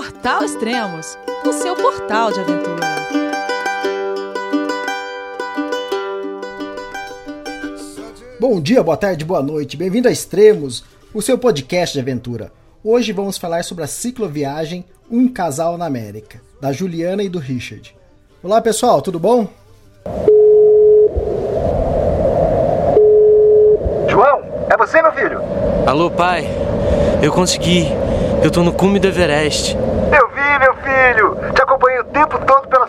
Portal Extremos, o seu portal de aventura. Bom dia, boa tarde, boa noite. Bem-vindo a Extremos, o seu podcast de aventura. Hoje vamos falar sobre a cicloviagem Um Casal na América, da Juliana e do Richard. Olá, pessoal, tudo bom? João, é você, meu filho? Alô, pai. Eu consegui. Eu tô no cume do Everest. Eu vi, meu filho. Te acompanhei o tempo todo pela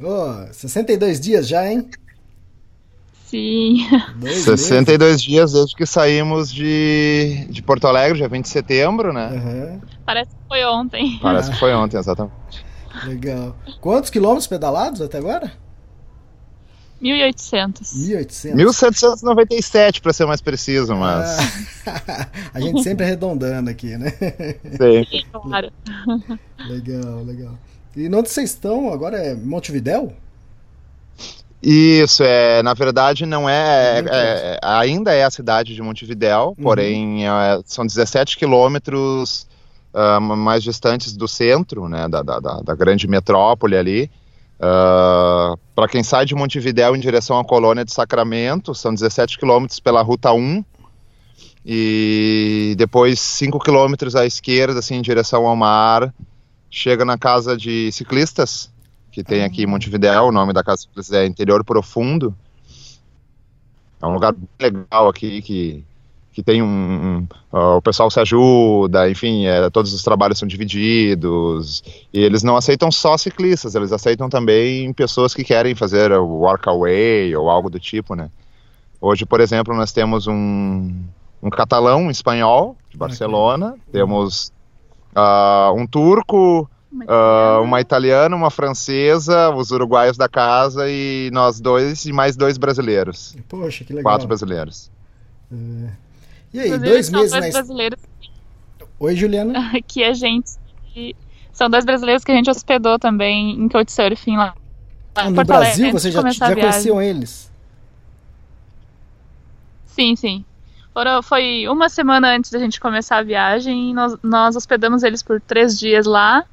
Oh, 62 dias já, hein? Sim. Dois 62 dias desde que saímos de, de Porto Alegre, dia 20 de setembro, né? Aham, Parece que foi ontem. Parece que foi ontem, exatamente. legal. Quantos quilômetros pedalados até agora? 1800. 1.800. 1797, para ser mais preciso, mas. Ah, a gente sempre arredondando aqui, né? Sim. Claro. legal, legal. E onde vocês estão agora é Montevidéu? Isso, é, na verdade, não é, Muito é- Ainda é a cidade de Montevidéu, porém é, são 17 quilômetros ah, mais distantes do centro, né? Da, da, da- grande metrópole ali. para quem sai de Montevidéu em direção à colônia de Sacramento, são 17 quilômetros pela Ruta 1. E depois 5 quilômetros à esquerda, assim, em direção ao mar, chega na casa de ciclistas, que tem aqui em Montevidéu, o nome da casa de ciclistas é Interior Profundo. É um lugar bem legal aqui, que, que tem um... um- ó, o pessoal se ajuda, enfim, é, todos os trabalhos são divididos, e eles não aceitam só ciclistas, eles aceitam também pessoas que querem fazer o workaway ou algo do tipo, né? Hoje, por exemplo, nós temos um, um catalão um espanhol de Barcelona, temos ah, um turco, ah, uma italiana, uma francesa, os uruguaios da casa e nós dois e mais dois brasileiros, Poxa, que legal. quatro brasileiros. E aí, Inclusive, dois são meses dois na brasileiros Oi, Juliana. que a gente. São dois brasileiros que a gente hospedou também em Couchsurfing lá. Ah, no Porto Brasil, vocês já, já conheciam eles? Sim, sim. Foram, foi uma semana antes da gente começar a viagem e nós, nós hospedamos eles por três dias lá.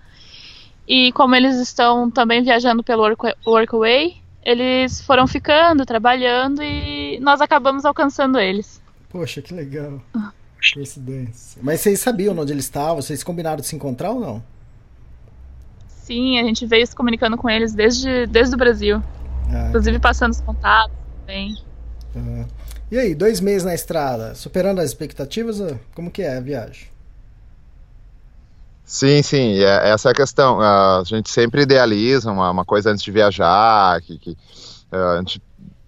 E como eles estão também viajando pelo Work- Workaway, eles foram ficando, trabalhando e nós acabamos alcançando eles. Poxa, que legal. Coincidência. Mas vocês sabiam onde eles estavam? Vocês combinaram de se encontrar ou não? Sim, a gente veio se comunicando com eles desde, desde o Brasil. Ah, Inclusive passando os contatos também. ah. E aí, dois meses na estrada, superando as expectativas? Como que é a viagem? Sim, sim, é- essa é a questão. Ah, a gente sempre idealiza uma, uma coisa antes de viajar, que, que, ah, a gente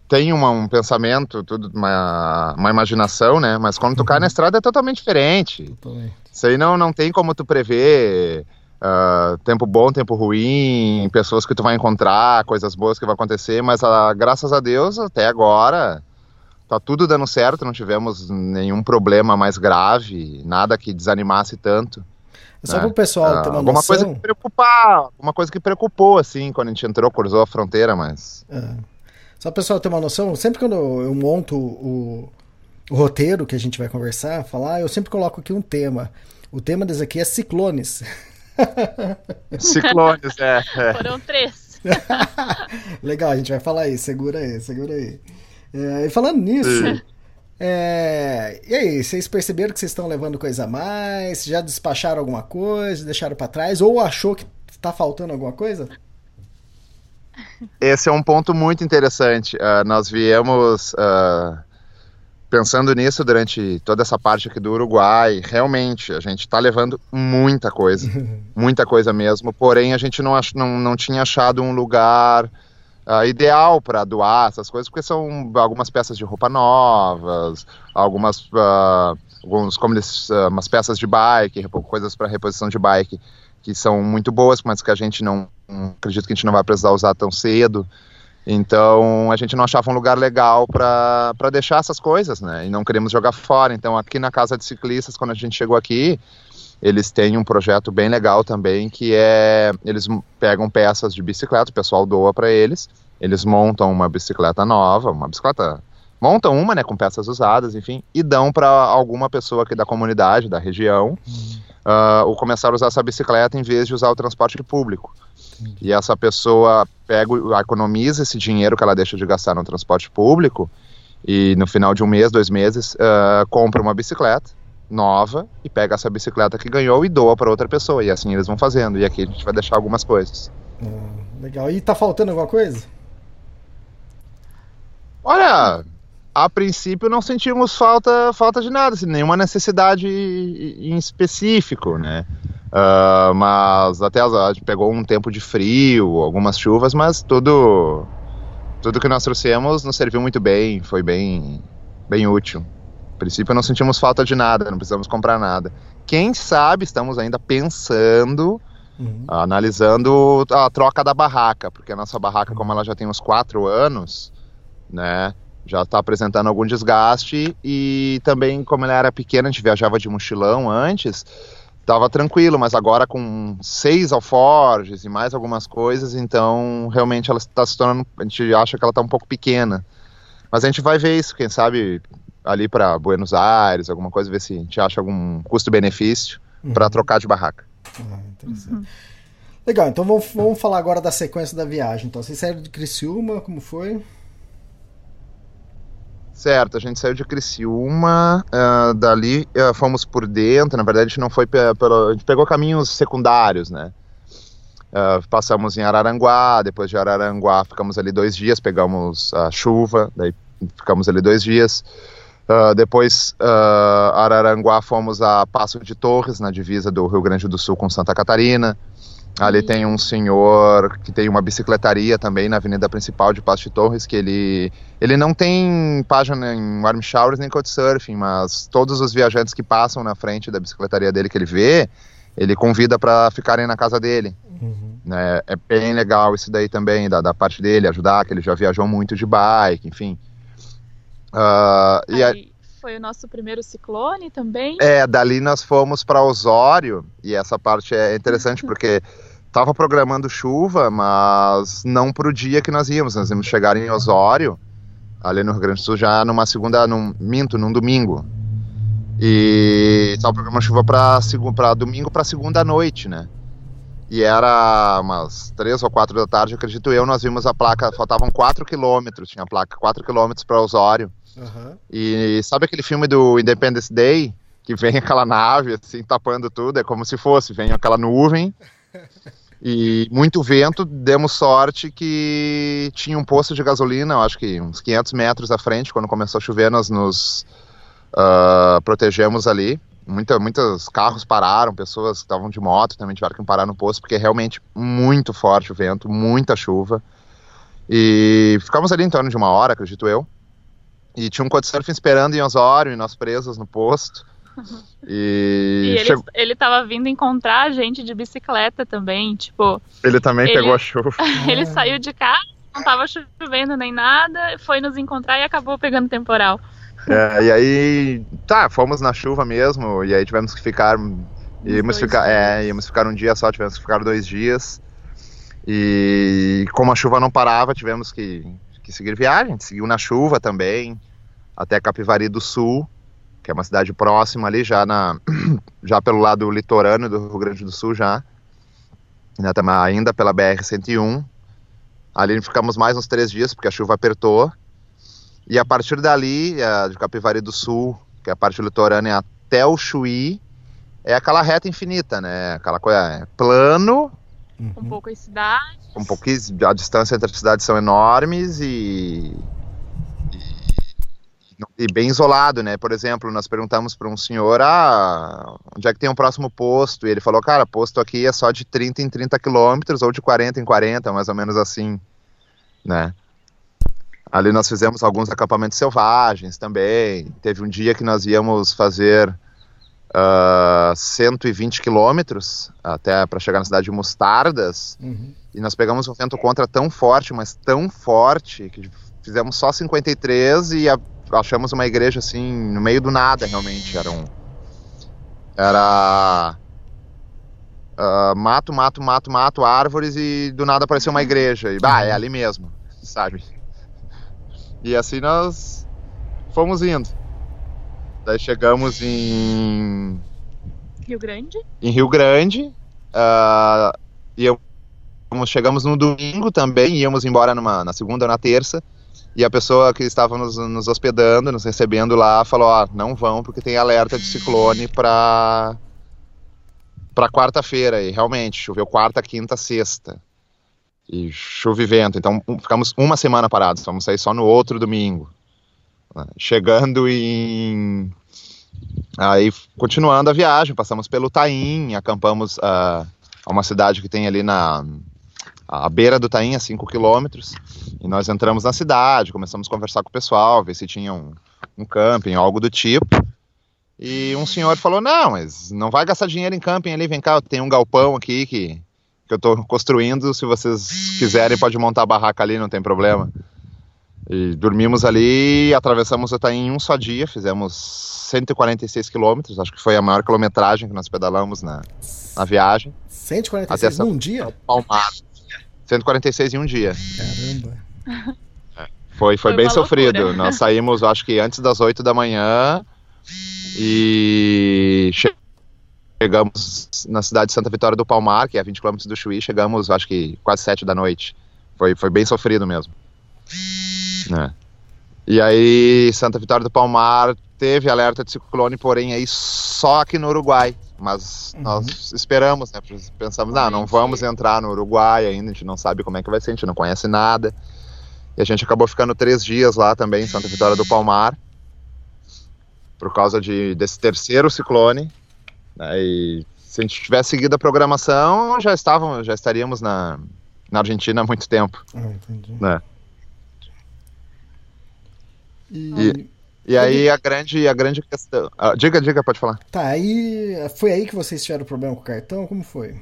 tem uma- um pensamento, tudo, uma, uma imaginação, né? Mas quando tu cai na estrada é totalmente diferente. Totalmente. Isso aí não, não tem como tu prever ah, tempo bom, tempo ruim, pessoas que tu vai encontrar, coisas boas que vão acontecer, mas ah, graças a Deus, até agora, tá tudo dando certo, não tivemos nenhum problema mais grave, nada que desanimasse tanto. É Só né? para o pessoal Ah, ter uma alguma noção. coisa que preocupar, alguma coisa que preocupou, assim, quando a gente entrou, cruzou a fronteira, mas... Ah. Só para o pessoal ter uma noção, sempre quando eu monto o, o roteiro que a gente vai conversar, falar, eu sempre coloco aqui um tema. O tema desse aqui é ciclones. Ciclones, é. é. Foram três. Legal, a gente vai falar aí, segura aí, segura aí. É, e falando nisso, é, e aí, vocês perceberam que vocês estão levando coisa a mais? Já despacharam alguma coisa, deixaram pra trás? Ou achou que tá faltando alguma coisa? Esse é um ponto muito interessante. Ah, nós viemos ah, pensando nisso durante toda essa parte aqui do Uruguai. Realmente, a gente está levando muita coisa, muita coisa mesmo. Porém, a gente não, ach- não, não tinha achado um lugar ah, ideal para doar essas coisas, porque são algumas peças de roupa novas, algumas, ah, alguns, como eles, ah, umas peças de bike, coisas para reposição de bike que são muito boas, mas que a gente não acredito que a gente não vai precisar usar tão cedo. Então a gente não achava um lugar legal para deixar essas coisas, né? E não queremos jogar fora. Então aqui na casa de ciclistas, quando a gente chegou aqui, eles têm um projeto bem legal também que é eles pegam peças de bicicleta, o pessoal doa para eles, eles montam uma bicicleta nova, uma bicicleta montam uma, né, com peças usadas, enfim, e dão para alguma pessoa aqui da comunidade, da região, uh, ou começar a usar essa bicicleta em vez de usar o transporte público. E essa pessoa pega, economiza esse dinheiro que ela deixa de gastar no transporte público e no final de um mês, dois meses, uh, compra uma bicicleta nova e pega essa bicicleta que ganhou e doa para outra pessoa. E assim eles vão fazendo. E aqui a gente vai deixar algumas coisas. Hum, legal. E tá faltando alguma coisa? Olha, a princípio não sentimos falta, falta de nada, assim, nenhuma necessidade em específico, né? Uh, mas até a gente pegou um tempo de frio, algumas chuvas, mas tudo tudo que nós trouxemos nos serviu muito bem, foi bem bem útil. Princípio não sentimos falta de nada, não precisamos comprar nada. Quem sabe estamos ainda pensando, uhum. analisando a troca da barraca, porque a nossa barraca, como ela já tem uns quatro anos, né? já está apresentando algum desgaste e também como ela era pequena, a gente viajava de mochilão antes, estava tranquilo, mas agora com seis alforjes e mais algumas coisas, então realmente ela está se tornando, a gente acha que ela está um pouco pequena. Mas a gente vai ver isso, quem sabe ali para Buenos Aires, alguma coisa, ver se a gente acha algum custo-benefício uhum. para trocar de barraca. Ah, interessante. Legal, então vamos, vamos falar agora da sequência da viagem. Então, vocês saíram de Criciúma, como foi? Certo, a gente saiu de Criciúma, uh, dali uh, fomos por dentro, na verdade a gente não foi pelo, a gente pegou caminhos secundários, né? Uh, passamos em Araranguá, depois de Araranguá ficamos ali dois dias, pegamos a chuva, daí ficamos ali dois dias. Depois Araranguá fomos a Passo de Torres, na divisa do Rio Grande do Sul com Santa Catarina. Ali tem um senhor que tem uma bicicletaria também na avenida principal de Passo de Torres, que ele, ele não tem página em Warm Showers nem Couchsurfing, mas todos os viajantes que passam na frente da bicicletaria dele que ele vê, ele convida para ficarem na casa dele. Uhum. Né? É bem legal isso daí também, da, da parte dele, ajudar, que ele já viajou muito de bike, enfim. Uh, e aí, foi o nosso primeiro ciclone também. É, dali nós fomos para Osório, e essa parte é interessante porque estava programando chuva, mas não para o dia que nós íamos. Nós íamos chegar em Osório, ali no Rio Grande do Sul, já numa segunda, num, minto, num domingo. E estava programando chuva para domingo para segunda noite, né? E era umas três ou quatro da tarde, acredito eu, nós vimos a placa, faltavam quatro quilômetros, tinha a placa quatro quilômetros para Osório. Uhum. E sabe aquele filme do Independence Day? Que vem aquela nave, assim, tapando tudo, é como se fosse, vem aquela nuvem e muito vento, demos sorte que tinha um posto de gasolina, acho que uns 500 metros à frente, quando começou a chover, nós nos uh, protegemos ali. Muita, muitos carros pararam, pessoas que estavam de moto também tiveram que parar no posto, porque é realmente muito forte o vento, muita chuva. E ficamos ali em torno de uma hora, acredito eu. E tinha um couchsurfing esperando em Osório e nós presos no posto. E, e ele, chegou... ele tava vindo encontrar a gente de bicicleta também, tipo... Ele também ele... pegou a chuva. ele saiu de casa, não tava chovendo nem nada, foi nos encontrar e acabou pegando temporal. É, e aí, tá, fomos na chuva mesmo, e aí tivemos que ficar... Íamos ficar, é, íamos ficar um dia só, tivemos que ficar dois dias. E como a chuva não parava, tivemos que que seguir viagem, seguiu na chuva também, até Capivari do Sul, que é uma cidade próxima ali, já, na, já pelo lado litorâneo do Rio Grande do Sul já, ainda pela BR-101. Ali ficamos mais uns três dias, porque a chuva apertou. E a partir dali, de Capivari do Sul, que é a parte litorânea até o Chuí, é aquela reta infinita, né? Aquela coisa é plano, Uhum. Um pouco as cidades. Um pouco a distância entre as cidades são enormes e, e, e bem isolado, né? Por exemplo, nós perguntamos para um senhor, ah, onde é que tem um próximo posto? E ele falou, cara, posto aqui é só de 30 em 30 quilômetros ou de 40 em 40, mais ou menos assim, né? Ali nós fizemos alguns acampamentos selvagens também. Teve um dia que nós íamos fazer uh, 120 quilômetros até para chegar na cidade de Mostardas. Uhum. E nós pegamos um vento contra tão forte, mas tão forte, que fizemos só 53 e a, achamos uma igreja assim, no meio do nada, realmente. Era um. Era. Uh, mato, mato, mato, mato, árvores e do nada apareceu uma igreja. E, bah, é ali mesmo, sabe? E assim nós fomos indo. Daí chegamos em. Rio Grande? Em Rio Grande. Uh, e eu, chegamos no domingo também, íamos embora numa, na segunda ou na terça. E a pessoa que estava nos, nos hospedando, nos recebendo lá, falou: Ó, não vão porque tem alerta de ciclone para para quarta-feira. E realmente, choveu quarta, quinta, sexta. E chuva e vento. Então ficamos uma semana parados. Vamos sair só no outro domingo. Chegando em. Aí, continuando a viagem, passamos pelo Taim, acampamos uh, a uma cidade que tem ali na à beira do Taim, a 5 quilômetros. E nós entramos na cidade, começamos a conversar com o pessoal, ver se tinha um, um camping, algo do tipo. E um senhor falou: Não, mas não vai gastar dinheiro em camping ali, vem cá, tem um galpão aqui que, que eu estou construindo. Se vocês quiserem, pode montar a barraca ali, não tem problema. E dormimos ali, atravessamos o Itaim em um só dia, fizemos 146 quilômetros, acho que foi a maior quilometragem que nós pedalamos na, na viagem. 146 num dia? Palmar. 146 em um dia. Caramba. É, foi, foi, foi bem sofrido. Nós saímos, acho que antes das 8 da manhã e chegamos na cidade de Santa Vitória do Palmar, que é a 20 km do Chuí, chegamos, acho que quase 7 da noite. Foi, foi bem sofrido mesmo. Né? E aí, Santa Vitória do Palmar teve alerta de ciclone, porém aí só aqui no Uruguai. Mas uhum. nós esperamos, né? Pensamos, não, não vamos entrar no Uruguai ainda, a gente não sabe como é que vai ser, a gente não conhece nada. E a gente acabou ficando três dias lá também em Santa Vitória do Palmar, por causa de, desse terceiro ciclone. Né? E se a gente tivesse seguido a programação, já estávamos, já estaríamos na, na Argentina há muito tempo. Ah, entendi. Né? E, e aí a grande, a grande questão. Ah, diga, diga, pode falar. Tá, aí foi aí que vocês tiveram problema com o cartão? Como foi?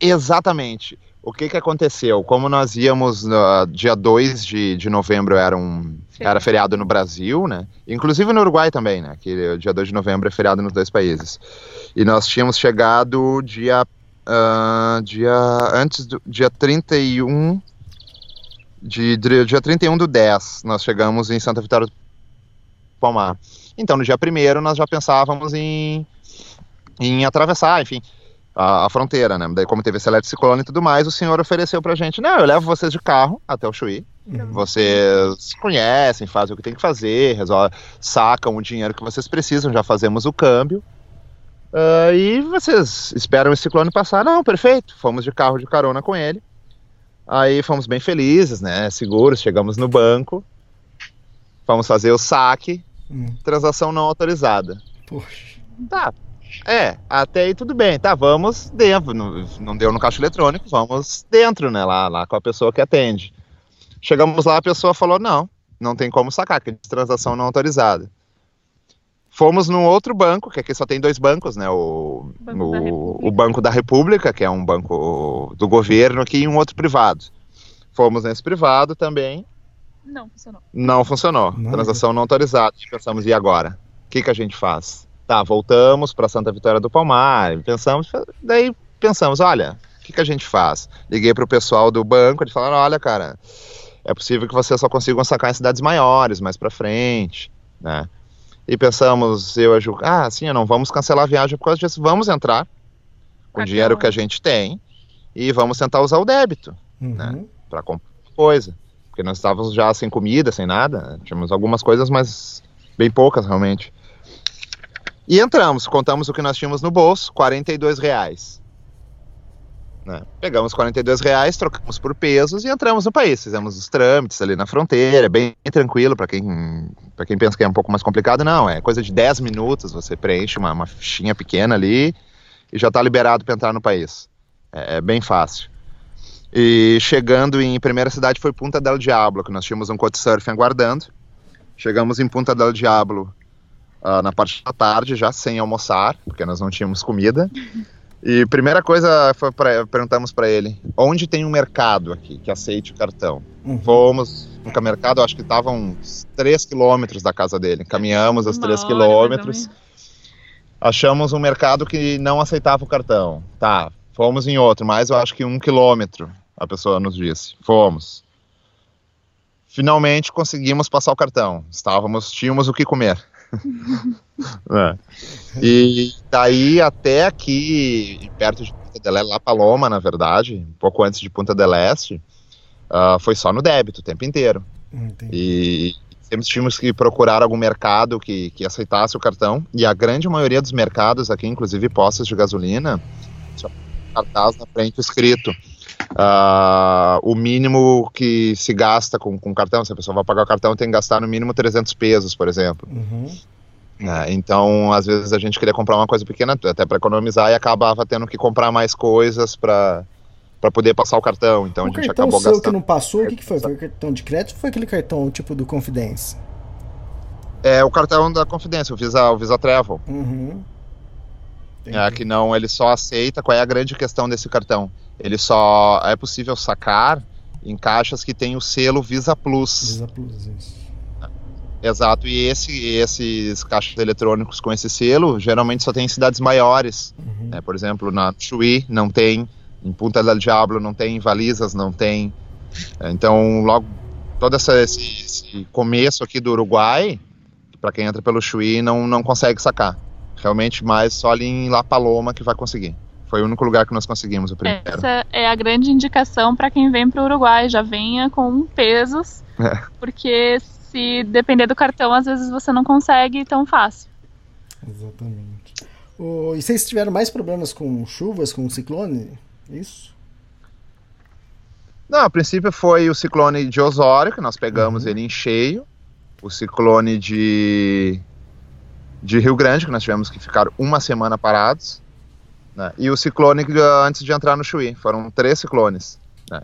Exatamente. O que, que aconteceu? Como nós íamos no dia 2 de, de novembro, era, um, era feriado no Brasil, né? Inclusive no Uruguai também, né? Que dia 2 de novembro é feriado nos dois países. E nós tínhamos chegado dia. Uh, dia antes do dia 31 de, de dia 31 do 10, nós chegamos em Santa Vitória do Palmar. Então, no dia 1 nós já pensávamos em, em atravessar, enfim, a, a, fronteira, né? Daí, como teve esse ciclone e tudo mais, o senhor ofereceu pra gente: não, eu levo vocês de carro até o Chuí. Uhum. Vocês conhecem, fazem o que tem que fazer, resolve, sacam o dinheiro que vocês precisam, já fazemos o câmbio. Uh, e vocês esperam esse ciclone passar? Não, perfeito. Fomos de carro de carona com ele. Aí fomos bem felizes, né? Seguros, chegamos no banco, fomos fazer o saque, hum. transação não autorizada. Poxa. Tá. É, até aí tudo bem, tá, vamos dentro, não, não deu no caixa eletrônico, vamos dentro, né, lá, lá com a pessoa que atende. Chegamos lá, a pessoa falou, não, não tem como sacar, que é transação não autorizada. Fomos num outro banco, que aqui só tem dois bancos, né? O banco, o, o banco da República, que é um banco do governo aqui, e um outro privado. Fomos nesse privado também. Não funcionou. Não funcionou. Não. Transação não autorizada. Pensamos, e agora? O que, que a gente faz? Tá, voltamos para Santa Vitória do Palmar. Pensamos, daí pensamos, olha, o que, que a gente faz? Liguei para o pessoal do banco, eles falaram, olha, cara, é possível que vocês só consigam sacar em cidades maiores, mais para frente, né? E pensamos, eu e a Ju, ah, sim, não vamos cancelar a viagem por causa disso, vamos entrar com o dinheiro que a gente tem e vamos tentar usar o débito, uhum. né, para comprar coisa, porque nós estávamos já sem comida, sem nada, tínhamos algumas coisas, mas bem poucas realmente. E entramos, contamos o que nós tínhamos no bolso, 42 reais. Né? Pegamos 42 reais, trocamos por pesos e entramos no país. Fizemos os trâmites ali na fronteira, bem tranquilo para quem, pra quem pensa que é um pouco mais complicado. Não, é coisa de 10 minutos, você preenche uma, uma fichinha pequena ali e já está liberado para entrar no país. É, é, bem fácil. E chegando em primeira cidade foi Punta del Diablo, que nós tínhamos um couchsurfing aguardando. Chegamos em Punta del Diablo uh, na parte da tarde, já sem almoçar, porque nós não tínhamos comida. E primeira coisa foi pra, perguntamos para ele onde tem um mercado aqui que aceite o cartão. Uhum. Fomos no mercado, acho que estava uns 3 quilômetros da casa dele. Caminhamos os 3 quilômetros. Achamos um mercado que não aceitava o cartão. Tá, fomos em outro, mas eu acho que um quilômetro, a pessoa nos disse. Fomos. Finalmente conseguimos passar o cartão. Estávamos, tínhamos o que comer. é. E daí até aqui, perto de Punta del Este, La Paloma, na verdade, um pouco antes de Punta del Este, uh, foi só no débito o tempo inteiro. Entendi. E sempre tínhamos que procurar algum mercado que, que aceitasse o cartão. E a grande maioria dos mercados aqui, inclusive postos de gasolina, só cartaz na frente escrito uh, o mínimo que se gasta com, com cartão. Se a pessoa vai pagar o cartão, tem que gastar no mínimo 300 pesos, por exemplo. Uhum. É, então, às vezes a gente queria comprar uma coisa pequena, até para economizar, e acabava tendo que comprar mais coisas para para poder passar o cartão. Então o a gente cartão acabou seu gastando. que não passou, o que, que foi? Foi o cartão de crédito ou foi aquele cartão tipo do Confidence? É o cartão da Confidência, o Visa, o Visa Travel. Uhum. É, que não, ele só aceita. Qual é a grande questão desse cartão? Ele só é possível sacar em caixas que tem o selo Visa Plus. Visa Plus, isso. Exato, e esse, esses caixas eletrônicos com esse selo geralmente só tem em cidades maiores. Uhum. Né? Por exemplo, na Chuí não tem, em Punta del Diablo não tem, em Valizas não tem. Então, logo, todo essa, esse, esse começo aqui do Uruguai, para quem entra pelo Chuí, não, não consegue sacar. Realmente, mais só ali em La Paloma que vai conseguir. Foi o único lugar que nós conseguimos o primeiro. Essa é a grande indicação para quem vem para o Uruguai. Já venha com pesos, é. porque se depender do cartão, às vezes você não consegue tão fácil. Exatamente. Oh, e vocês tiveram mais problemas com chuvas, com ciclone? Isso? Não, a princípio foi o ciclone de Osório, que nós pegamos uhum. ele em cheio. O ciclone de, de Rio Grande, que nós tivemos que ficar uma semana parados. Né? E o ciclone antes de entrar no Chuí. Foram três ciclones. Né?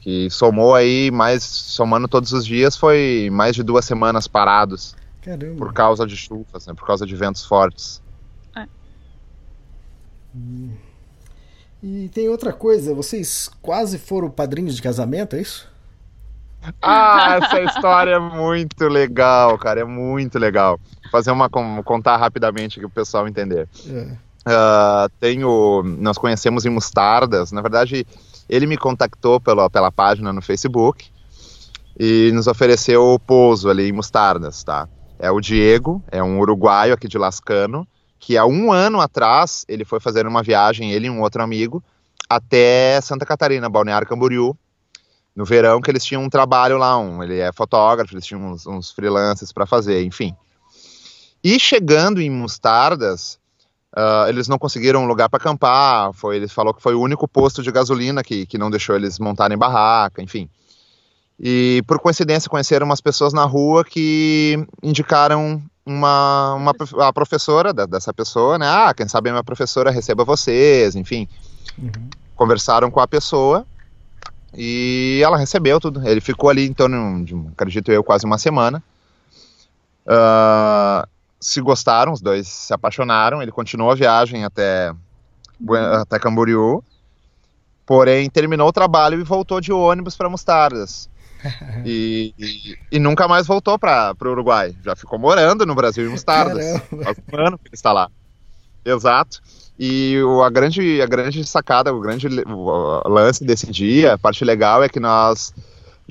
Que somou aí, mais somando todos os dias, foi mais de duas semanas parados. Caramba. Por causa de chuvas, né? por causa de ventos fortes. É. Hum. E tem outra coisa, vocês quase foram padrinhos de casamento, é isso? Ah, essa história é muito legal, cara, é muito legal. Vou fazer uma contar rapidamente para o pessoal entender. É. Uh, tenho, nós conhecemos em Mostardas. Na verdade, ele me contactou pela, pela página no Facebook e nos ofereceu o pouso ali em Mostardas, tá? É o Diego, é um uruguaio aqui de Lascano, que há um ano atrás ele foi fazer uma viagem, ele e um outro amigo, até Santa Catarina, Balneário Camboriú, no verão, que eles tinham um trabalho lá, um, ele é fotógrafo, eles tinham uns, uns freelancers para fazer, enfim. E chegando em Mostardas, uh, eles não conseguiram um lugar para acampar, foi, ele falou que foi o único posto de gasolina que, que não deixou eles montarem barraca, enfim. E por coincidência conheceram umas pessoas na rua que indicaram uma, uma a professora da, dessa pessoa, né? Ah, quem sabe a minha professora receba vocês, enfim. Uhum. Conversaram com a pessoa e ela recebeu tudo. Ele ficou ali em torno de, acredito eu, quase uma semana. Uh, se gostaram, os dois se apaixonaram. Ele continuou a viagem até, até Camboriú. Porém, terminou o trabalho e voltou de ônibus para Mostardas. E, e, e, nunca mais voltou para o Uruguai. Já ficou morando no Brasil em Mostardas. Faz um ano que ele está lá. Exato. E o, a, grande, a grande sacada, o grande lance desse dia, a parte legal é que nós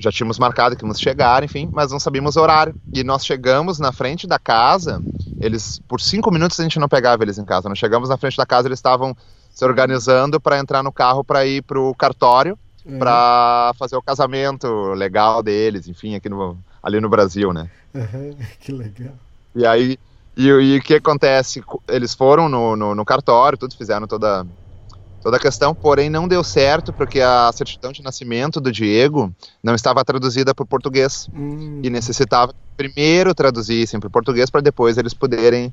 já tínhamos marcado que íamos chegar, enfim, mas não sabíamos o horário. E nós chegamos na frente da casa, eles, por cinco minutos a gente não pegava eles em casa. Nós chegamos na frente da casa, eles estavam se organizando para entrar no carro para ir para o cartório uhum. para fazer o casamento legal deles, enfim, aqui no, ali no Brasil, né? Uhum, que legal. E aí, e, e o que acontece? Eles foram no, no, no, cartório, tudo, fizeram toda, toda a questão, porém não deu certo porque a certidão de nascimento do Diego não estava traduzida para o português hum. e necessitava primeiro traduzissem para o português para depois eles poderem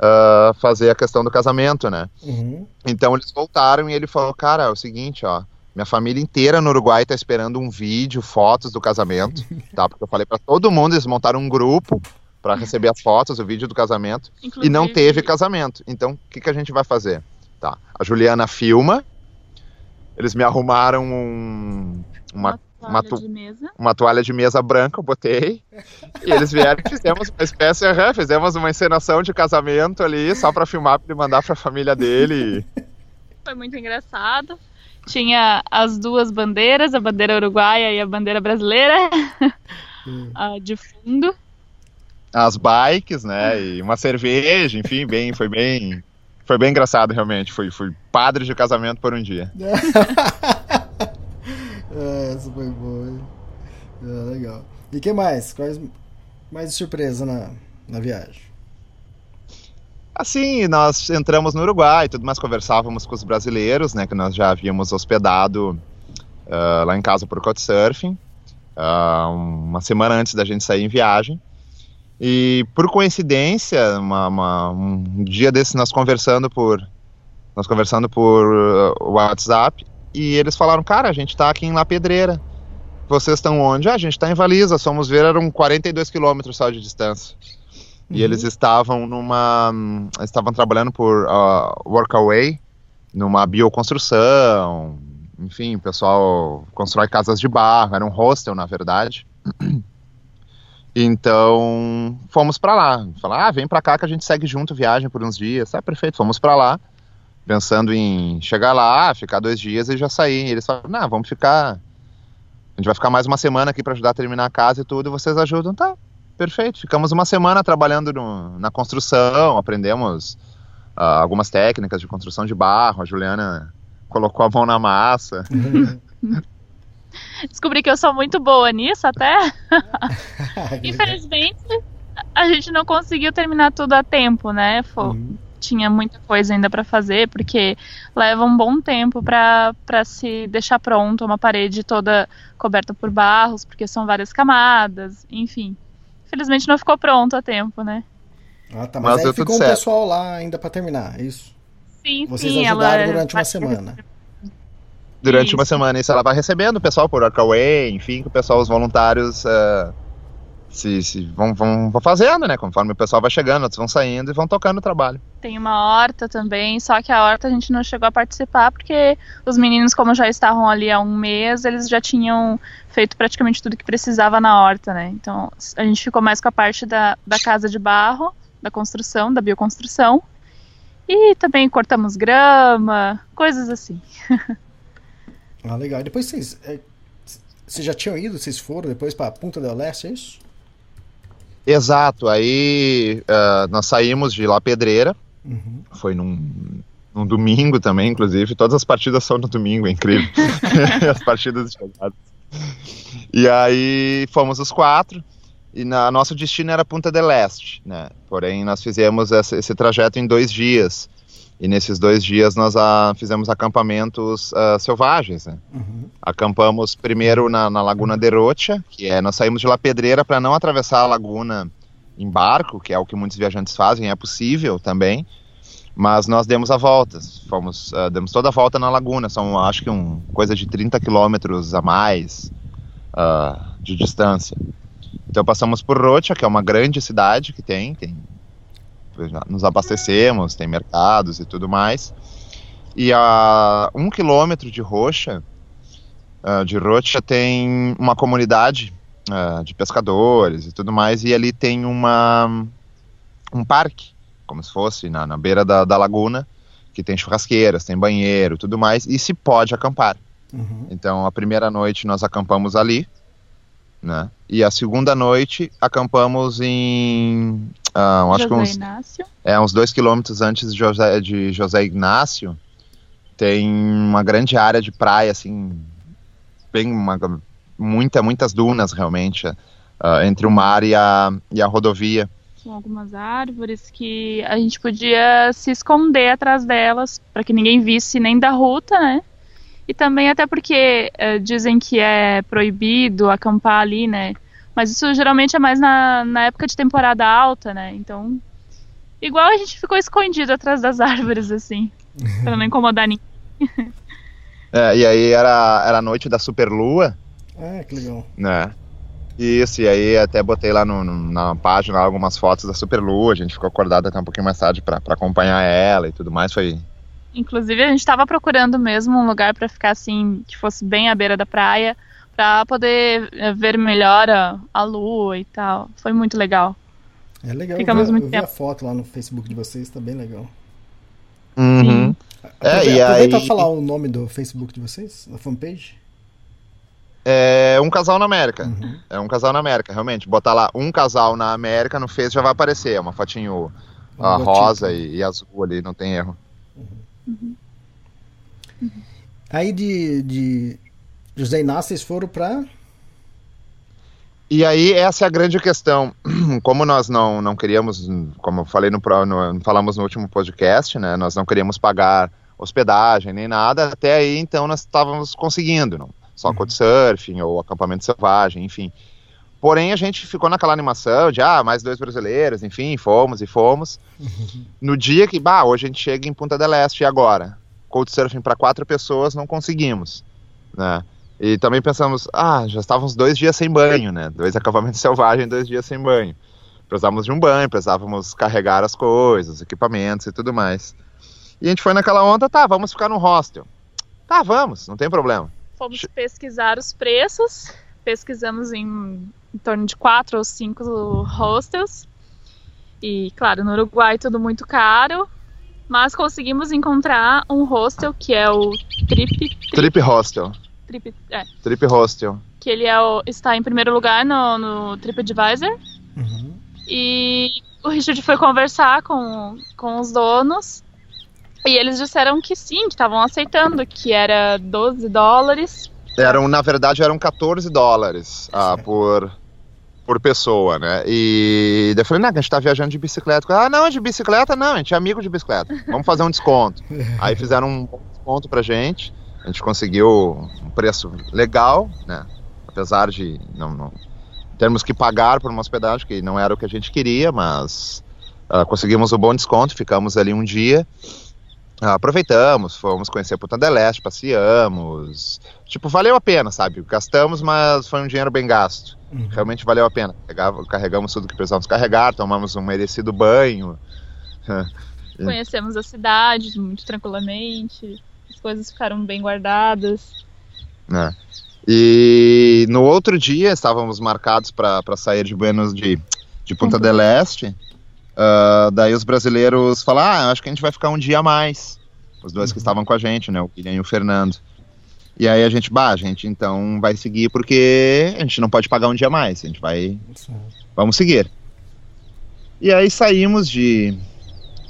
uh, fazer a questão do casamento, né? Uhum. Então eles voltaram e ele falou, cara, é o seguinte, ó, minha família inteira no Uruguai tá esperando um vídeo, fotos do casamento, tá? Porque eu falei para todo mundo, eles montaram um grupo para receber as fotos, o vídeo do casamento. Inclusive, E não teve casamento. Então, o que, que a gente vai fazer? Tá. A Juliana filma. Eles me arrumaram um- uma, uma uma toalha mesa. uma toalha de mesa branca, eu botei. E eles vieram e fizemos uma espécie, fizemos uma encenação de casamento ali, só pra filmar, pra ele mandar pra família dele. Foi muito engraçado. Tinha as duas bandeiras, a bandeira uruguaia e a bandeira brasileira, ah, de fundo. As bikes, né? E uma cerveja, enfim, bem, foi bem. Foi bem engraçado, realmente. Fui, fui padre de casamento por um dia. É, essa foi boa. É, legal. E o que mais? Quais mais surpresa na, na viagem? Assim, nós entramos no Uruguai, tudo mais conversávamos com os brasileiros, né, que nós já havíamos hospedado ah, lá em casa por Couchsurfing, ah, uma semana antes da gente sair em viagem. E por coincidência, uma- uma- um dia desses nós conversando por nós conversando por ah, WhatsApp e eles falaram, cara, a gente tá aqui em La Pedreira. Vocês estão onde? Ah, a gente tá em Valiza, fomos ver, eram 42 quilômetros só de distância. E eles estavam numa. estavam trabalhando por ah, Workaway, numa bioconstrução. Enfim, o pessoal constrói casas de barro, era um hostel, na verdade. Então, fomos pra lá. Falaram, ah, vem pra cá que a gente segue junto viagem por uns dias. Ah, perfeito, fomos pra lá, pensando em chegar lá, ficar dois dias e já sair. E eles falaram, não, vamos ficar. A gente vai ficar mais uma semana aqui pra ajudar a terminar a casa e tudo, e vocês ajudam, tá? Perfeito. Ficamos uma semana trabalhando no- na construção, aprendemos ah, algumas técnicas de construção de barro. A Juliana colocou a mão na massa. Descobri que eu sou muito boa nisso até. Infelizmente, a gente não conseguiu terminar tudo a tempo, né? Uhum. Tinha muita coisa ainda pra fazer, porque leva um bom tempo pra pra se deixar pronto uma parede toda coberta por barros, porque são várias camadas, enfim. Infelizmente não ficou pronto a tempo, né? Ah, tá. Mas Mas, aí ficou um certo. pessoal lá ainda pra terminar, é isso? Sim, Vocês sim, ajudaram ela durante uma semana. Durante uma Isso. semana. Isso ela vai recebendo o pessoal por Workaway, enfim, que o pessoal, os voluntários ah, se, se vão, vão, vão fazendo, né? Conforme o pessoal vai chegando, outros vão saindo e vão tocando o trabalho. Tem uma horta também, só que a horta a gente não chegou a participar porque os meninos, como já estavam ali há um mês, eles já tinham feito praticamente tudo que precisava na horta, né? Então a gente ficou mais com a parte da, da casa de barro, da construção, da bioconstrução. E também cortamos grama, coisas assim. Ah, legal. E depois vocês. é, vocês já tinham ido? Vocês foram depois pra Punta del Leste, é isso? Exato. Aí ah, nós saímos de La Pedreira, Uhum. foi num, num domingo também, inclusive. Todas as partidas são no domingo, é incrível. as partidas de chegadas. E aí fomos os quatro. E na, nosso destino era Punta del Este, né? Porém, nós fizemos esse, esse trajeto em dois dias. E nesses dois dias nós ah, fizemos acampamentos ah, selvagens, né? Uhum. Acampamos primeiro na, na Laguna de Rocha, que é, nós saímos de La Pedreira para não atravessar a laguna em barco, que é o que muitos viajantes fazem, é possível também, mas nós demos a volta, fomos, ah, demos toda a volta na laguna, são acho que um, coisa de 30 quilômetros a mais ah, de distância. Então passamos por Rocha, que é uma grande cidade que tem, tem nos abastecemos, tem mercados e tudo mais. E a um quilômetro de Rocha, ah, de Rocha, tem uma comunidade ah, de pescadores e tudo mais, e ali tem uma um parque, como se fosse na, na beira da, da laguna, que tem churrasqueiras, tem banheiro, tudo mais, e se pode acampar. Uhum. Então, a primeira noite nós acampamos ali, né? E a segunda noite acampamos em, ah, acho que uns Inácio. é, uns dois quilômetros antes de José, de José Ignácio, tem uma grande área de praia, assim, bem, uma, muita, muitas dunas, realmente, ah, entre o mar e a, e a rodovia. com algumas árvores que a gente podia se esconder atrás delas para que ninguém visse nem da ruta, né? E também até porque eh, dizem que é proibido acampar ali, né? Mas isso geralmente é mais na, na época de temporada alta, né? Então, igual a gente ficou escondido atrás das árvores, assim, para não incomodar ninguém. É, e aí era, era a noite da superlua, Ah, que legal. né? Isso, e aí até botei lá no, no, na página algumas fotos da Superlua, a gente ficou acordado até um pouquinho mais tarde para acompanhar ela e tudo mais, foi... Inclusive, a gente estava procurando mesmo um lugar para ficar assim, que fosse bem à beira da praia, para poder eh, ver melhor a, a lua e tal. Foi muito legal. É legal, Ficamos eu vi, muito eu vi a tempo. foto lá no Facebook de vocês, tá bem legal. Uhum. É, Aprove- e Aproveita aí- pra falar o nome do Facebook de vocês, da fanpage. É um casal na América. Uhum. É um casal na América, realmente. Botar lá um casal na América no Face já vai aparecer. É uma fotinho Um logotipo. rosa e, e azul ali, não tem erro. Aí de, de José Inácio, vocês foram pra. E aí, essa é a grande questão. Como nós não, não queríamos, como eu falei no, no- falamos no último podcast, né? Nós não queríamos pagar hospedagem nem nada, até aí então nós estávamos conseguindo, não? Só couchsurfing ou acampamento selvagem, enfim. Porém, a gente ficou naquela animação de, ah, mais dois brasileiros, enfim, fomos e fomos. No dia que, bah, hoje a gente chega em Punta del Este e agora? Couchsurfing para quatro pessoas não conseguimos, né? E também pensamos, ah, já estávamos dois dias sem banho, né? Dois acampamentos selvagens, dois dias sem banho. Precisávamos de um banho, precisávamos carregar as coisas, equipamentos e tudo mais. E a gente foi naquela onda, tá, vamos ficar no hostel. Tá, vamos, não tem problema. Fomos pesquisar os preços, pesquisamos em, em torno de quatro ou cinco hostels. E, claro, no Uruguai tudo muito caro, mas conseguimos encontrar um hostel que é o Trip, Trip Hostel. Trip é, Trip Hostel. que ele é o- está em primeiro lugar no, no TripAdvisor. Uhum. E o Richard foi conversar com, com os donos. E eles disseram que sim, que estavam aceitando, que era 12 dólares. Eram, na verdade, eram 14 dólares ah, por, por pessoa, né? E daí eu falei, não, que a gente tá viajando de bicicleta. Ah, não, de bicicleta não, a gente é amigo de bicicleta. Vamos fazer um desconto. Aí fizeram um desconto pra gente. A gente conseguiu um preço legal, né? Apesar de não, não termos que pagar por uma hospedagem que não era o que a gente queria, mas ah, conseguimos um bom desconto, ficamos ali um dia. Ah, aproveitamos, fomos conhecer Punta del Este, passeamos. Tipo, valeu a pena, sabe? Gastamos, mas foi um dinheiro bem gasto. Uhum. Realmente valeu a pena. Carregamos tudo que precisávamos carregar, tomamos um merecido banho. Conhecemos a cidade muito tranquilamente. As coisas ficaram bem guardadas. né? E no outro dia estávamos marcados para sair de Buenos de, de Punta Uhum. del Este. Ah, daí os brasileiros falaram: ah, acho que a gente vai ficar um dia a mais. Os dois que estavam com a gente, né? O William e o Fernando. E aí a gente, bah, a gente então vai seguir porque a gente não pode pagar um dia mais. A gente vai vamos seguir. E aí saímos de,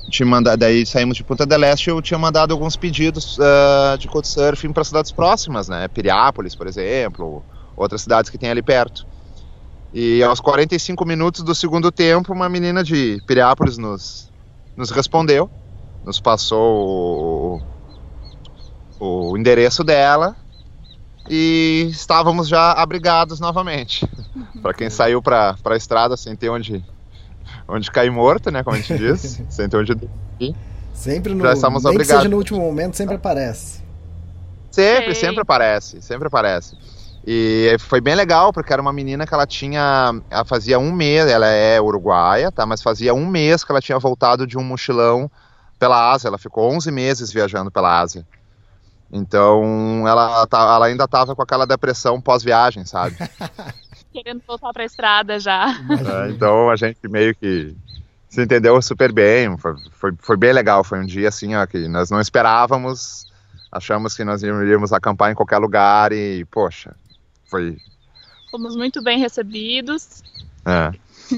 de mandar, daí saímos de Punta del Este, eu tinha mandado alguns pedidos ah, de couchsurfing para cidades próximas, né? Piriápolis, por exemplo, outras cidades que tem ali perto. E aos 45 minutos do segundo tempo, uma menina de Piriápolis nos, nos respondeu, nos passou o, endereço dela e estávamos já abrigados novamente. para quem saiu para a estrada sem ter onde onde cair morto, né, como a gente diz, sem ter onde dormir. Sempre no. Já estamos nem que obrigados. seja no último momento, sempre aparece. Sempre, Sei. sempre aparece, sempre aparece. E foi bem legal, porque era uma menina que ela tinha. Ela fazia um mês, ela é uruguaia, tá? Mas fazia um mês que ela tinha voltado de um mochilão pela Ásia. Ela ficou 11 meses viajando pela Ásia. Então ela, tá- ela ainda tava com aquela depressão pós-viagem, sabe? Querendo voltar pra estrada já. É, então a gente meio que se entendeu super bem, foi, foi, foi bem legal, foi um dia assim, ó, que nós não esperávamos, achamos que nós iríamos acampar em qualquer lugar e, poxa, foi... Fomos muito bem recebidos. é.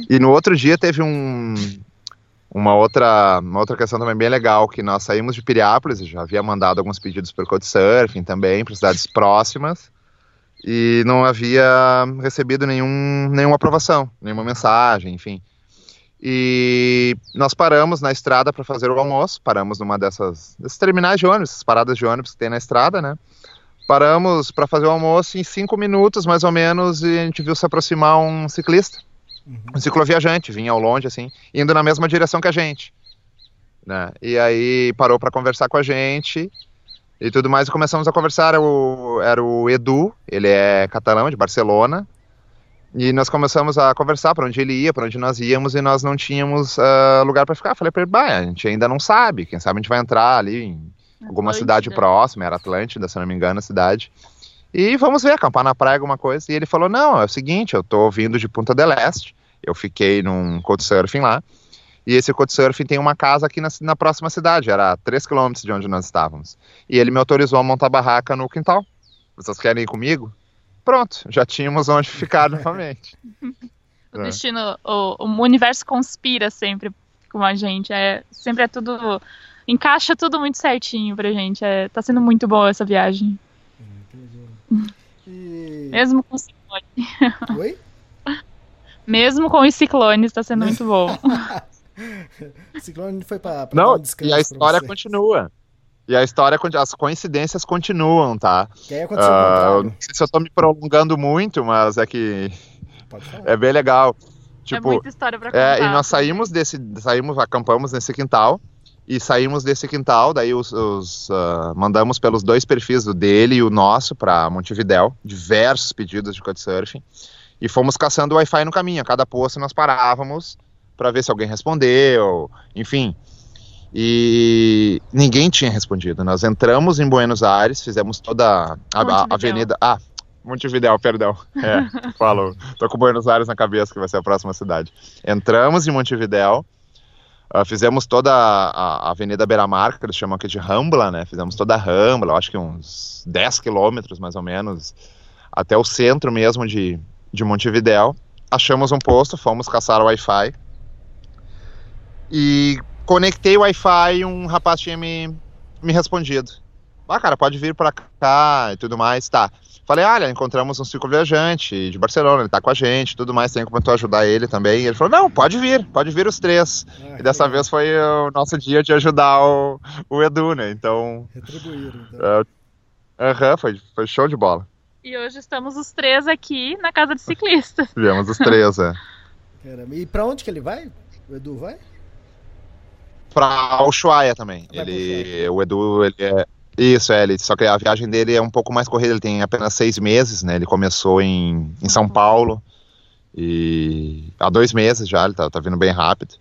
E no outro dia teve um, uma, outra, uma outra questão também bem legal, que nós saímos de Piriápolis, já havia mandado alguns pedidos por Couchsurfing também, para cidades próximas, e não havia recebido nenhum, nenhuma aprovação, nenhuma mensagem, enfim. E nós paramos na estrada para fazer o almoço, paramos numa dessas terminais de ônibus, essas paradas de ônibus que tem na estrada, né? Paramos para fazer o almoço em cinco minutos, mais ou menos, e a gente viu se aproximar um ciclista, um cicloviajante, vinha ao longe, assim, indo na mesma direção que a gente. Né? E aí parou para conversar com a gente e tudo mais, e começamos a conversar. Era o, era o Edu, ele é catalão, de Barcelona, E nós começamos a conversar para onde ele ia, para onde nós íamos, e nós não tínhamos uh, lugar para ficar. Falei para ele, bah, a gente ainda não sabe, quem sabe a gente vai entrar ali em alguma Atlântida. cidade próxima, era Atlântida, se não me engano, a cidade. E vamos ver, acampar na praia, alguma coisa. E ele falou: Não, é o seguinte, eu tô vindo de Punta del Este. Eu fiquei num couchsurfing lá. E esse couchsurfing tem uma casa aqui na, na próxima cidade, era a 3 quilômetros de onde nós estávamos. E ele me autorizou a montar barraca no quintal. Vocês querem ir comigo? Pronto, já tínhamos onde ficar novamente. o é. destino, o, o universo conspira sempre com a gente. É, sempre é tudo. Encaixa tudo muito certinho pra gente. É, tá sendo muito boa essa viagem. E... Mesmo com ciclone. Oi? Mesmo com os ciclones, está sendo muito bom. ciclone foi para Não, um e a história continua. E a história, as coincidências continuam, tá? Que aí aconteceu uh, Não sei se eu tô me prolongando muito, mas é que é bem legal. Tipo, é muita história pra contar. É, e nós saímos desse, saímos, acampamos nesse quintal, e saímos desse quintal, daí os, os uh, mandamos pelos dois perfis, o dele e o nosso, para Montevidéu, diversos pedidos de couchsurfing, e fomos caçando Wi-Fi no caminho. A cada posto nós parávamos para ver se alguém respondeu, enfim. E ninguém tinha respondido. Nós entramos em Buenos Aires, fizemos toda a, a avenida. Ah, Montevidéu, perdão. É, falo. Tô com Buenos Aires na cabeça, que vai ser a próxima cidade. Entramos em Montevidéu Uh, fizemos toda a, a Avenida Beira-Mar, que eles chamam aqui de Rambla, né? Fizemos toda a Rambla, acho que uns 10 quilômetros mais ou menos, até o centro mesmo de, de Montevidéu. Achamos um posto, fomos caçar o Wi-Fi. E conectei o Wi-Fi e um rapaz tinha me, me respondido. Ah, cara, pode vir para cá e tudo mais, tá. Falei, olha, encontramos um ciclo viajante de Barcelona, ele tá com a gente, tudo mais, tem como tu ajudar ele também. E ele falou, não, pode vir, pode vir os três. Ah, e dessa vez foi o nosso dia de ajudar o, o Edu, né? Então. Retribuíram, então. É, aham, uh, foi, foi show de bola. E hoje estamos os três aqui na casa de ciclistas. Viemos os três, é. Caramba, e pra onde que ele vai? O Edu vai? Pra Ushuaia também. Vai ele, o Edu, ele é, isso, é, ele, só que a viagem dele é um pouco mais corrida, ele tem apenas seis meses, né? Ele começou em, em São Paulo e há dois meses já, ele tá, tá vindo bem rápido.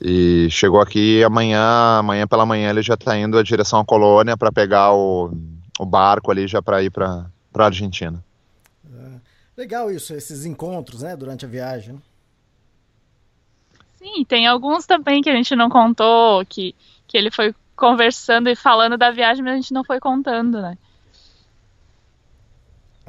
E chegou aqui amanhã, amanhã pela manhã ele já está indo à direção à colônia para pegar o, o barco ali já para ir para a Argentina. É, legal isso, esses encontros, né, durante a viagem. Né? Sim, tem alguns também que a gente não contou, que, que ele foi conversando e falando da viagem, mas a gente não foi contando, né?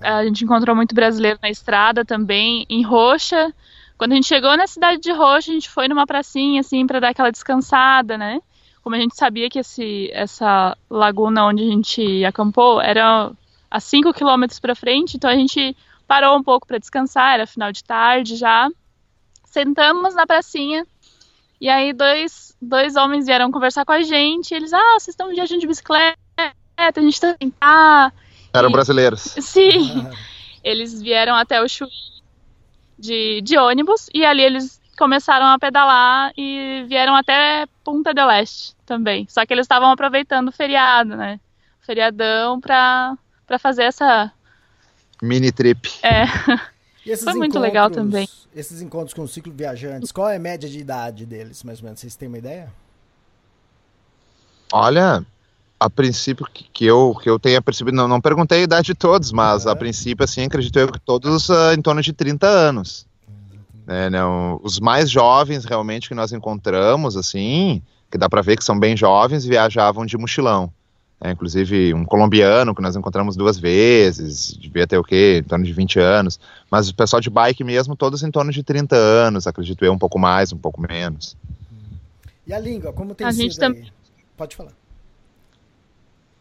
A gente encontrou muito brasileiro na estrada também, em Roxa. Quando a gente chegou na cidade de Roxa, a gente foi numa pracinha, assim, para dar aquela descansada, né? Como a gente sabia que esse, essa laguna onde a gente acampou era a 5 quilômetros para frente, então a gente parou um pouco para descansar, era final de tarde já. Sentamos na pracinha, e aí dois, dois homens vieram conversar com a gente. eles, ah, vocês estão viajando de bicicleta, a gente tá ah. Eram e, brasileiros. Sim. eles vieram até o Chuí de, de ônibus e ali eles começaram a pedalar e vieram até Punta del Este também. Só que eles estavam aproveitando o feriado, né? O feriadão pra, pra fazer essa. Mini trip. É. Foi muito legal também. Esses encontros com os ciclo viajantes, qual é a média de idade deles, mais ou menos? Vocês têm uma ideia? Olha, a princípio que eu, que eu tenha percebido, não, não perguntei a idade de todos, mas uhum. a princípio, assim, acredito eu que todos uh, em torno de 30 anos. É, não, os mais jovens realmente que nós encontramos, assim, que dá para ver que são bem jovens, viajavam de mochilão. É, inclusive um colombiano que nós encontramos duas vezes, devia ter o quê? Em torno de 20 anos. Mas o pessoal de bike mesmo, todos em torno de 30 anos, acredito eu, um pouco mais, um pouco menos. E a língua, como tem a sido gente tam... Pode falar.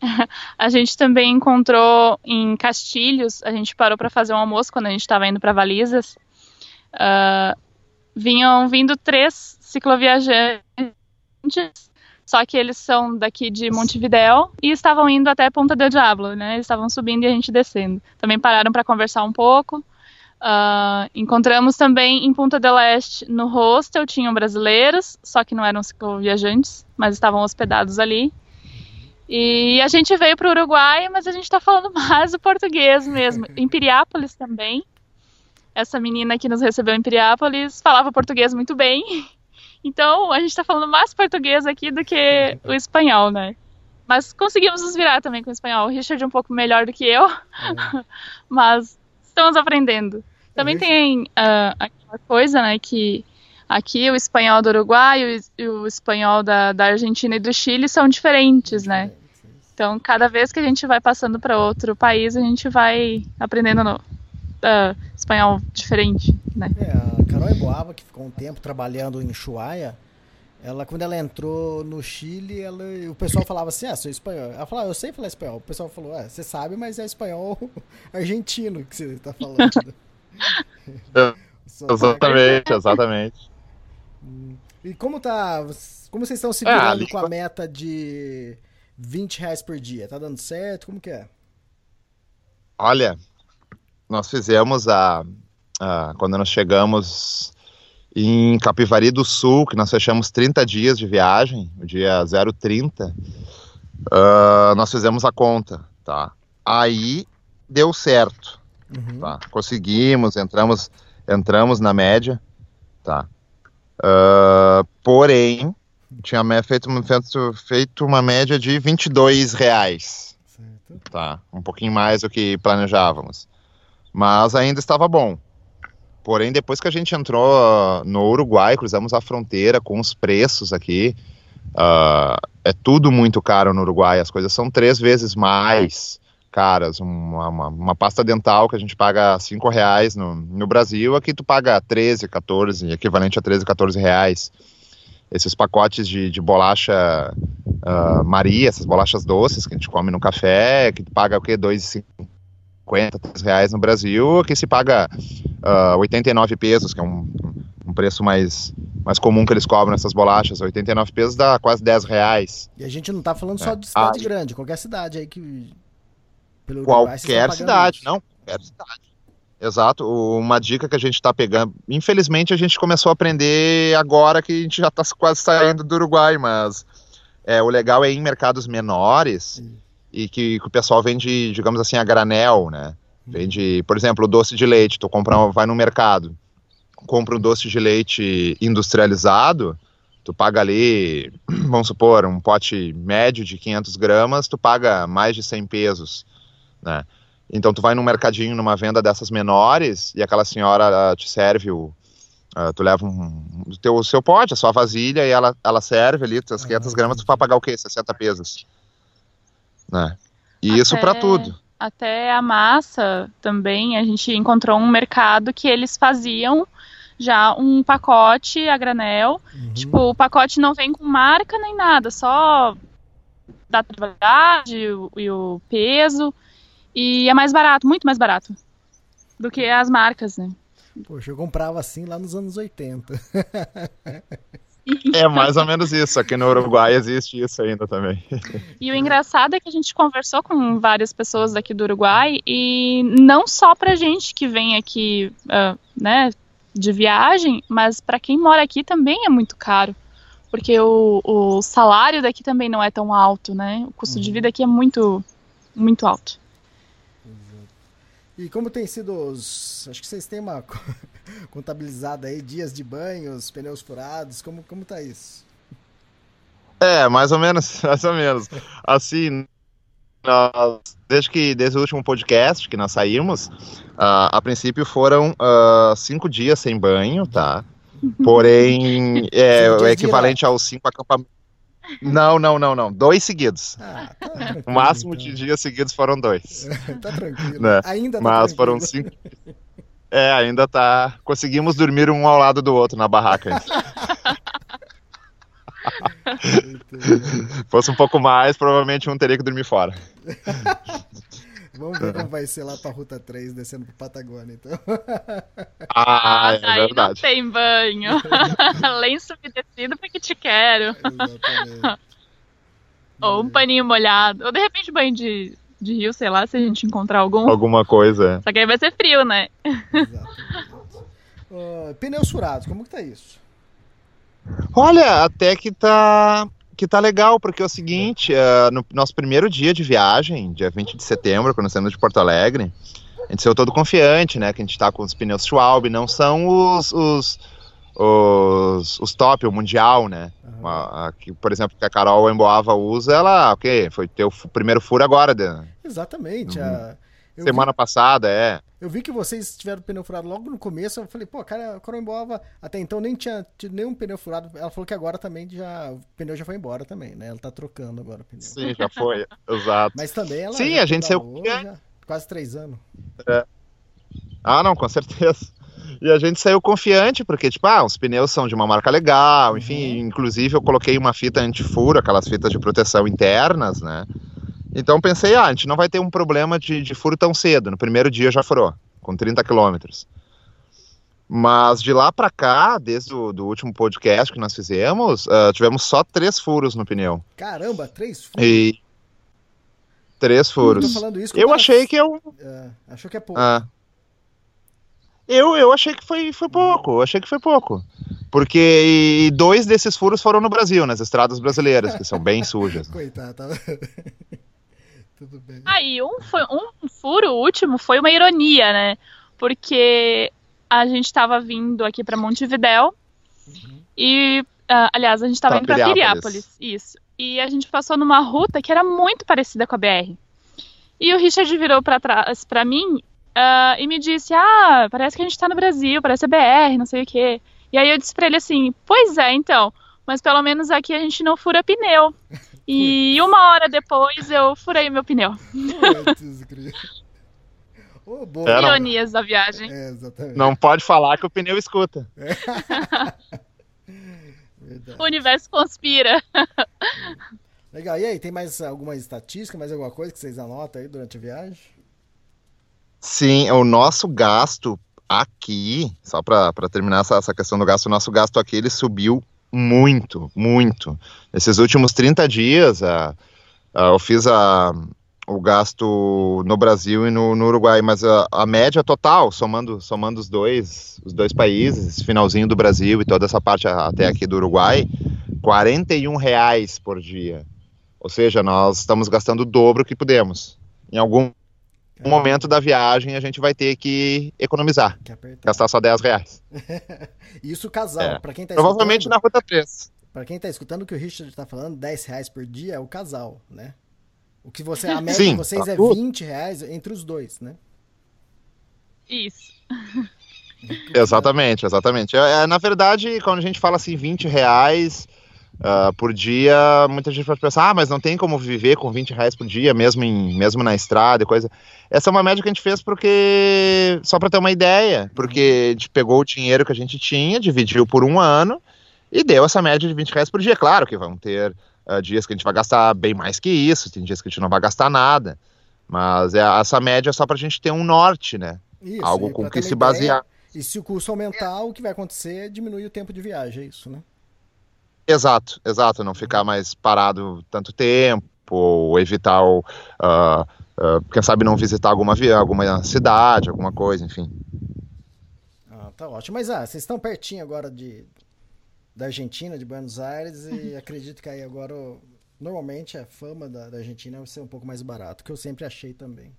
a gente também encontrou em Castilhos, a gente parou para fazer um almoço quando a gente estava indo para Valizas. Uh, vinham vindo três cicloviajantes só que eles são daqui de Montevidéu e estavam indo até Ponta del Diablo, né? Eles estavam subindo e a gente descendo. Também pararam para conversar um pouco. Uh, encontramos também em Punta del Este, no hostel, tinham brasileiros, só que não eram viajantes, mas estavam hospedados ali. E a gente veio para o Uruguai, mas a gente está falando mais o português mesmo. Em Piriápolis também. essa menina que nos recebeu em Piriápolis falava português muito bem. Então a gente está falando mais português aqui do que o espanhol, né? Mas conseguimos nos virar também com o espanhol. O Richard é um pouco melhor do que eu, é. mas estamos aprendendo. Também é tem uh, aquela coisa, né, que aqui o espanhol do Uruguai e o, o espanhol da, da Argentina e do Chile são diferentes, né? Então, cada vez que a gente vai passando para outro país, a gente vai aprendendo no, uh, espanhol diferente, né? É, a Carol Eboava, que ficou um tempo trabalhando em Chuaia, ela, quando ela entrou no Chile, ela, o pessoal falava assim, ah, sou espanhol. Ela falava, eu sei falar espanhol. O pessoal falou, ah, você sabe, mas é espanhol argentino que você está falando. exatamente, exatamente. E como tá, como vocês estão se virando é, com a meta de 20 reais por dia. Tá dando certo? Como que é? Olha, nós fizemos a, a, quando nós chegamos em Capivari do Sul, que nós fechamos 30 dias de viagem, o dia 030, uh, nós fizemos a conta, tá? Aí deu certo, uhum. tá? Conseguimos, entramos, entramos na média, tá? Uh, porém, tinha feito, feito, feito uma média de 22 reais. Certo. Tá, um pouquinho mais do que planejávamos. Mas ainda estava bom. Porém, depois que a gente entrou no Uruguai, cruzamos a fronteira com os preços aqui, uh, é tudo muito caro no Uruguai. As coisas são três vezes mais caras. Uma, uma, uma pasta dental que a gente paga cinco reais no, no Brasil, aqui tu paga 13, 14, equivalente a 13, 14 reais esses pacotes de, de bolacha uh, Maria, essas bolachas doces que a gente come no café, que paga o quê? 2,50, 3 reais no Brasil, aqui se paga uh, ah, 89 pesos, que é um, um preço mais, mais comum que eles cobram essas bolachas. 89 pesos dá quase 10 reais. E a gente não está falando é. só de cidade ah, grande, qualquer cidade aí que... Pelo qualquer cidade, isso. não, qualquer cidade. Exato, uma dica que a gente está pegando. Infelizmente, a gente começou a aprender agora que a gente já está quase saindo do Uruguai, mas é, o legal é ir em mercados menores e que, que, o pessoal vende, digamos assim, a granel, né? Vende, por exemplo, doce de leite. Tu compra, vai no mercado, compra um doce de leite industrializado, tu paga ali, vamos supor, um pote médio de 500 gramas, tu paga mais de 100 pesos, né? Então tu vai num mercadinho, numa venda dessas menores, e aquela senhora te serve o. Uh, tu leva um, o teu, o seu pote, a sua vasilha, e ela, ela serve ali, as 500 gramas, tu vai pagar o quê? 60 pesos. Né? E até, isso para tudo. Até a massa também, a gente encontrou um mercado que eles faziam já um pacote a granel. Uhum. Tipo, o pacote não vem com marca nem nada, só da trabalhadade e o peso. E é mais barato, muito mais barato do que as marcas, né? Poxa, eu comprava assim lá nos anos 80. É mais ou menos isso. Aqui no Uruguai existe isso ainda também. E o engraçado é que a gente conversou com várias pessoas daqui do Uruguai e não só pra gente que vem aqui, uh, né, de viagem, mas para quem mora aqui também é muito caro. Porque o, o salário daqui também não é tão alto, né? O custo uhum. de vida aqui é muito, muito alto. E como tem sido os. Acho que vocês têm uma contabilizada aí, dias de banhos, pneus furados, como, como tá isso? É, mais ou menos, mais ou menos. Assim, nós, desde que desde o último podcast que nós saímos, uh, a princípio foram uh, cinco dias sem banho, tá? Porém, é o equivalente aos cinco acampamentos. Não, não, não, não. Dois seguidos. Ah, tá o máximo então. de dias seguidos foram dois. tá tranquilo. Né? Ainda tá Mas tranquilo. foram cinco. É, ainda tá. Conseguimos dormir um ao lado do outro na barraca. Fosse um pouco mais, provavelmente um teria que dormir fora. Vamos ver como vai ser lá pra Ruta 3, descendo pro Patagônia, então. Ah, é Aí verdade. não tem banho. Lenço umedecido porque te quero. Exatamente. Ou um paninho molhado. Ou de repente banho de, de rio, sei lá, se a gente encontrar algum. Alguma coisa. É. Só que aí vai ser frio, né? Uh, pneus furados, como que tá isso? Olha, até que tá que tá legal, porque é o seguinte, uh, no nosso primeiro dia de viagem, dia 20 de setembro, quando saímos de Porto Alegre, A gente saiu todo confiante, né? Que a gente tá com os pneus Schwalbe, não são os, os, os, os top, o mundial, né? Aham. A- que, por exemplo, que a Carol Emboava usa, ela, ok, foi ter o f- primeiro furo agora, de, Exatamente. Uhum. a- eu, semana passada, é. vi, eu vi que vocês tiveram pneu furado logo no começo. Eu falei, pô, cara, a Coromboava até então nem tinha tido nenhum pneu furado. Ela falou que agora também já. O pneu já foi embora também, né? Ela tá trocando agora o pneu. Sim, já foi, exato. Mas também ela. Sim, a gente saiu já quase três anos. Ah, não, com certeza. E a gente saiu confiante, porque, tipo, ah, os pneus são de uma marca legal, enfim, inclusive eu coloquei uma fita antifuro, aquelas fitas de proteção internas, né? Então pensei, ah, a gente não vai ter um problema de, de furo tão cedo. No primeiro dia já furou, com 30 quilômetros. Mas de lá pra cá, desde o do último podcast que nós fizemos, ah, tivemos só três furos no pneu. Caramba, três furos. E. Três Eu furos. falando isso Eu achei que eu. É, achou que é pouco. Ah. Eu, eu achei que foi, foi pouco, eu achei que foi pouco. Porque e dois desses furos foram no Brasil, nas estradas brasileiras, que são bem sujas. Coitado, tá. Tudo bem. Aí, um, foi, um furo, último, foi uma ironia, né? Porque a gente tava vindo aqui pra Montevidéu e, ah, aliás, a gente tava Pra indo pra Piriápolis. Isso. E a gente passou numa ruta que era muito parecida com a BR. E o Richard virou pra trás pra mim ah, e me disse: Ah, parece que a gente tá no Brasil, parece a BR, não sei o quê. E aí eu disse pra ele assim: Pois é, então, mas pelo menos aqui a gente não fura pneu. E uma hora depois eu furei meu pneu. Ô, boa. É, não. Ironias da viagem. É, exatamente. Não pode falar que o pneu escuta. Verdade. O universo conspira. Legal. E aí, tem mais alguma estatística, mais alguma coisa que vocês anotam aí durante a viagem? Sim, o nosso gasto aqui, só para terminar essa, essa questão do gasto, o nosso gasto aqui ele subiu muito, muito. Nesses últimos 30 dias, a, a- eu fiz a, o gasto no Brasil e no, no Uruguai, mas a, a média total, somando, somando os dois, os dois países, finalzinho do Brasil e toda essa parte até aqui do Uruguai, 41 reais por dia. Ou seja, nós estamos gastando o dobro que podemos. Em algum momento da viagem a gente vai ter que economizar, Que gastar só 10 reais. Isso casal. É. Pra quem tá Provavelmente na Ruta 3. Pra quem tá escutando o que o Richard tá falando, 10 reais por dia é o casal, né? O que você, a média Sim, de vocês tá é tudo. 20 reais entre os dois, né? Isso. Exatamente, exatamente. É, é, na verdade, quando a gente fala assim, 20 reais ah, por dia, muita gente pode pensar, ah, mas não tem como viver com 20 reais por dia, mesmo, em, mesmo na estrada e coisa. Essa é uma média que a gente fez porque, só para ter uma ideia, porque a gente pegou o dinheiro que a gente tinha, dividiu por um ano e deu essa média de 20 reais por dia. Claro que vão ter ah, dias que a gente vai gastar bem mais que isso, tem dias que a gente não vai gastar nada, mas é, essa média é só para a gente ter um norte, né? Isso, Algo com que se ideia, basear. E se o custo aumentar, o que vai acontecer é diminuir o tempo de viagem, é isso, né? Exato, exato, não ficar mais parado tanto tempo, ou evitar, o, ah, ah, quem sabe não visitar alguma, alguma cidade, alguma coisa, enfim. Ah, tá ótimo. Mas ah, vocês estão pertinho agora de da Argentina, de Buenos Aires, e acredito que aí agora normalmente a fama da, da Argentina vai ser um pouco mais barato, que eu sempre achei também.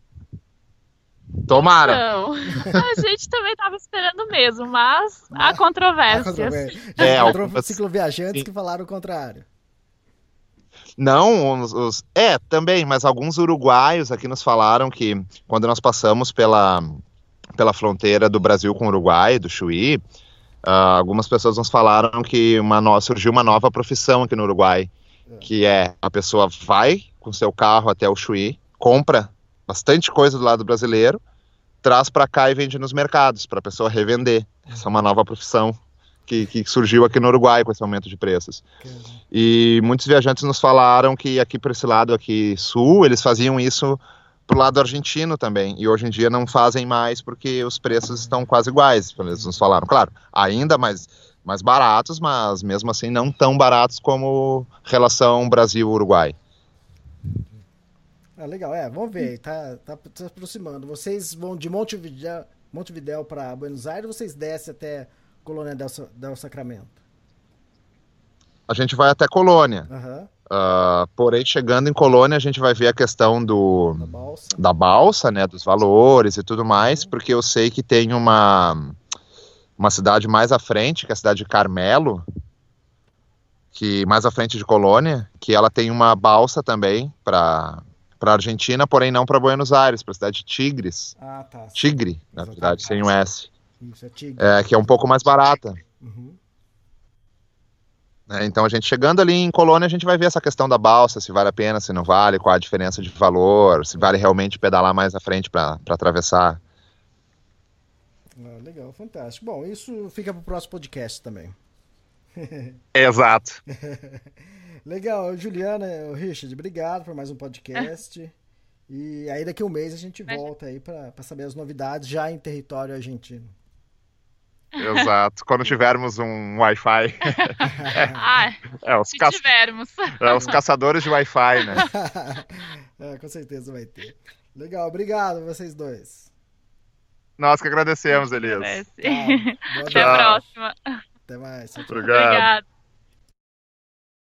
Tomara! Então, a gente também tava esperando mesmo, mas há A controvérsias. controvérsia. É, algumas- cicloviajantes que falaram o contrário. Não, os, os- é, também, mas alguns uruguaios aqui nos falaram que quando nós passamos pela, pela fronteira do Brasil com o Uruguai, do Chuí, ah, algumas pessoas nos falaram que uma no- surgiu uma nova profissão aqui no Uruguai, que é a pessoa vai com seu carro até o Chuí, compra bastante coisa do lado brasileiro, traz para cá e vende nos mercados, para a pessoa revender. Essa é uma nova profissão que, que surgiu aqui no Uruguai com esse aumento de preços. E muitos viajantes nos falaram que aqui para esse lado aqui sul, eles faziam isso pro lado argentino também. E hoje em dia não fazem mais porque os preços estão quase iguais. Eles nos falaram, claro, ainda mais, mais baratos, mas mesmo assim não tão baratos como relação Brasil-Uruguai. Ah, legal, é, vamos ver, tá, tá se aproximando. Vocês vão de Montevidéu, Montevidéu para Buenos Aires ou vocês descem até Colônia del, del Sacramento? A gente vai até Colônia. Aham. Uh, porém, chegando em Colônia, a gente vai ver a questão do, Da balsa. da balsa, né, dos valores e tudo mais, porque eu sei que tem uma, uma cidade mais à frente, que é a cidade de Carmelo, que mais à frente de Colônia, que ela tem uma balsa também para para Argentina, porém não para Buenos Aires, para a cidade de Tigres, Ah, tá. Tigre, na verdade, sem um S, Isso, é tigre. é, que é um pouco mais barata. Uhum. né? Então a gente chegando ali em Colônia, a gente vai ver essa questão da balsa, se vale a pena, se não vale, qual a diferença de valor, se vale realmente pedalar mais à frente para atravessar. Ah, legal, fantástico. Bom, isso fica pro próximo podcast também. Exato. Legal, Juliana, o Richard, obrigado por mais um podcast. E aí daqui a um mês a gente volta aí pra saber as novidades já em território argentino. Exato. Quando tivermos um Wi-Fi. Ah, É, os, se ca- tivermos. é, os caçadores de Wi-Fi, né? É, com certeza vai ter. Legal, obrigado vocês dois. Nós que agradecemos, Elias. Parece. Tá, Até a próxima. Até mais. Tchau, tchau. Obrigado. Obrigada.